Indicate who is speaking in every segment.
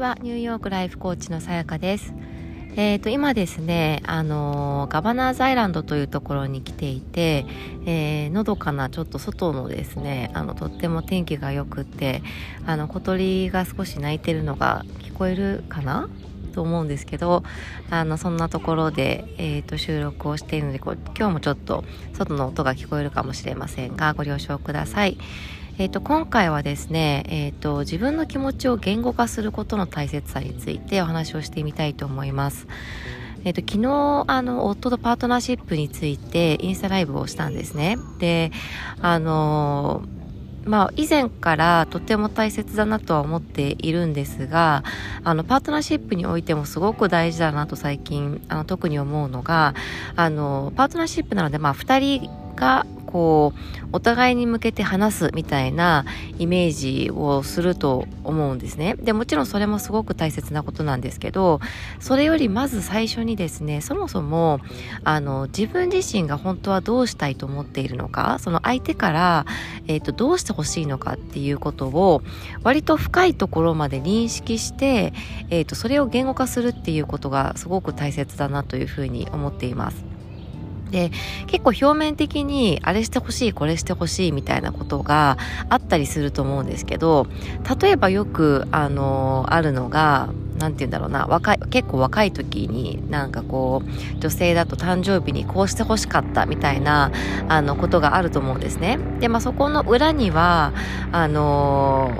Speaker 1: は。ニューヨークライフコーチのさやかです。えーと、今ですね、あのガバナーズアイランドというところに来ていて、えー、のどかなちょっと外のですねあのとっても天気が良くてあの小鳥が少し鳴いてるのが聞こえるかな？と思うんですけどあのそんなところで、えーと、収録をしているので今日もちょっと外の音が聞こえるかもしれませんがご了承ください。えーと、今回はですね、えーと、自分の気持ちを言語化することの大切さについてお話をしてみたいと思います。えーと、昨日あの夫とパートナーシップについてインスタライブをしたんですね。であのまあ、以前からとても大切だなとは思っているんですがあのパートナーシップにおいてもすごく大事だなと最近あの特に思うのがあのパートナーシップなので、まあ、2人がこうお互いに向けて話すみたいなイメージをすると思うんですねでもちろんそれもすごく大切なことなんですけどそれよりまず最初にですねそもそもあの自分自身が本当はどうしたいと思っているのかその相手から、えーと、どうしてほしいのかっていうことを割と深いところまで認識して、えーとそれを言語化するっていうことがすごく大切だなというふうに思っています。で結構表面的にあれしてほしいこれしてほしいみたいなことがあったりすると思うんですけど例えばよくあのあるのが何て言うんだろうな若い結構若い時になんかこう女性だと誕生日にこうしてほしかったみたいなあのことがあると思うんですね。でまあそこの裏にはあの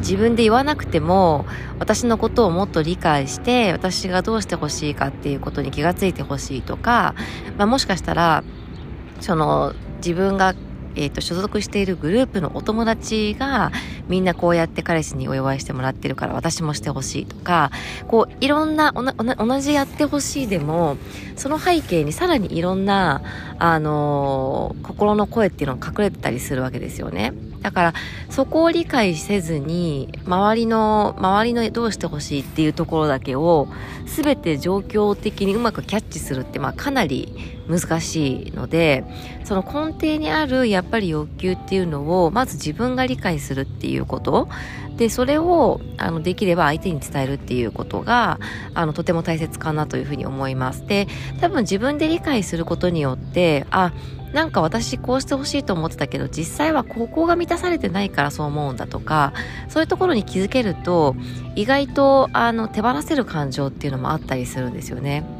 Speaker 1: 自分で言わなくても私のことをもっと理解して私がどうしてほしいかっていうことに気がついてほしいとか、まあ、もしかしたらその自分がえーと、所属しているグループのお友達がみんなこうやって彼氏にお祝いしてもらってるから私もしてほしいとかこういろんな同じやってほしいでもその背景にさらにいろんな、あのー、心の声っていうのが隠れてたりするわけですよね。だからそこを理解せずに周りの周りのどうしてほしいっていうところだけを全て状況的にうまくキャッチするって、まあ、かなり難しいのでその根底にあるやっぱり欲求っていうのをまず自分が理解するっていうこと。でそれをあのできれば相手に伝えるっていうことがあのとても大切かなというふうに思います。で多分自分で理解することによってあなんか私こうしてほしいと思ってたけど実際は高校が満たされてないからそう思うんだとかそういうところに気づけると意外とあの手放せる感情っていうのもあったりするんですよね。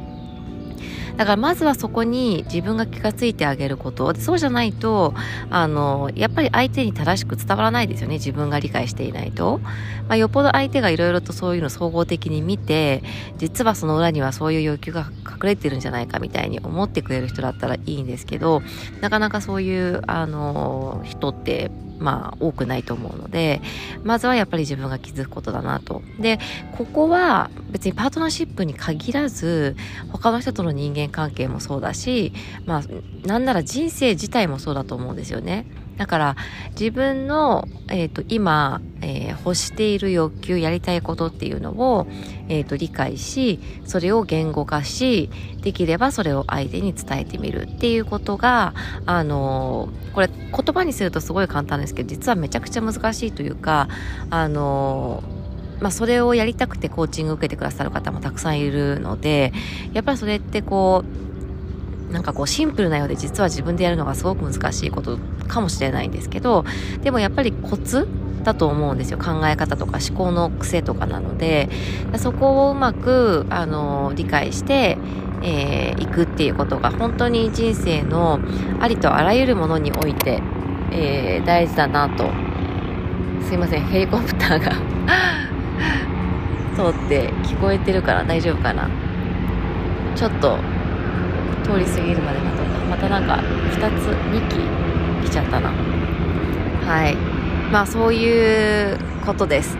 Speaker 1: だからまずはそこに自分が気がついてあげること。そうじゃないとあのやっぱり相手に正しく伝わらないですよね。自分が理解していないと、まあ、よっぽど相手がいろいろとそういうの総合的に見て実はその裏にはそういう要求が隠れてるんじゃないかみたいに思ってくれる人だったらいいんですけどなかなかそういうあの人ってまあ多くないと思うのでまずはやっぱり自分が気づくことだなと。でここは別にパートナーシップに限らず他の人との人間関係もそうだしまあなんなら人生自体もそうだと思うんですよね。だから自分の、えーと、今、えー、欲している欲求やりたいことっていうのを、えーと、理解しそれを言語化しできればそれを相手に伝えてみるっていうことがあのー、これ言葉にするとすごい簡単ですけど実はめちゃくちゃ難しいというかあのーまあ、それをやりたくてコーチング受けてくださる方もたくさんいるのでやっぱりそれってこうなんかこうシンプルなようで実は自分でやるのがすごく難しいことかもしれないんですけどでもやっぱりコツだと思うんですよ。考え方とか思考の癖とかなので。そこをうまくあの理解してい、えー、くっていうことが本当に人生のありとあらゆるものにおいて、えー、大事だなと。すいません。ヘリコプターが 通って聞こえてるから大丈夫かな。ちょっと通り過ぎるまで待とか。またなんか2つ2機来ちゃったな。はい。まあそういうことです。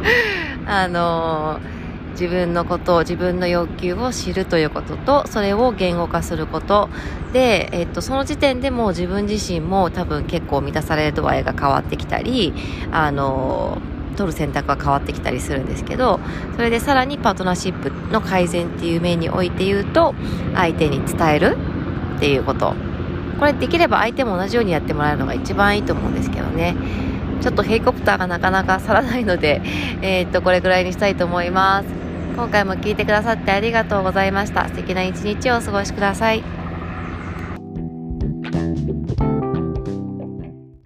Speaker 1: あのー、自分のことを自分の要求を知るということとそれを言語化すること。で、えっと、その時点でもう自分自身も多分結構満たされる度合いが変わってきたりあの取る選択が変わってきたりするんですけどそれでさらにパートナーシップの改善っていう面において言うと相手に伝えるっていうこと。これできれば相手も同じようにやってもらえるのが一番いいと思うんですけどねちょっとヘリコプターがなかなか去らないので、えー、っと、これぐらいにしたいと思います。今回も聴いてくださってありがとうございました。素敵な一日をお過ごしください。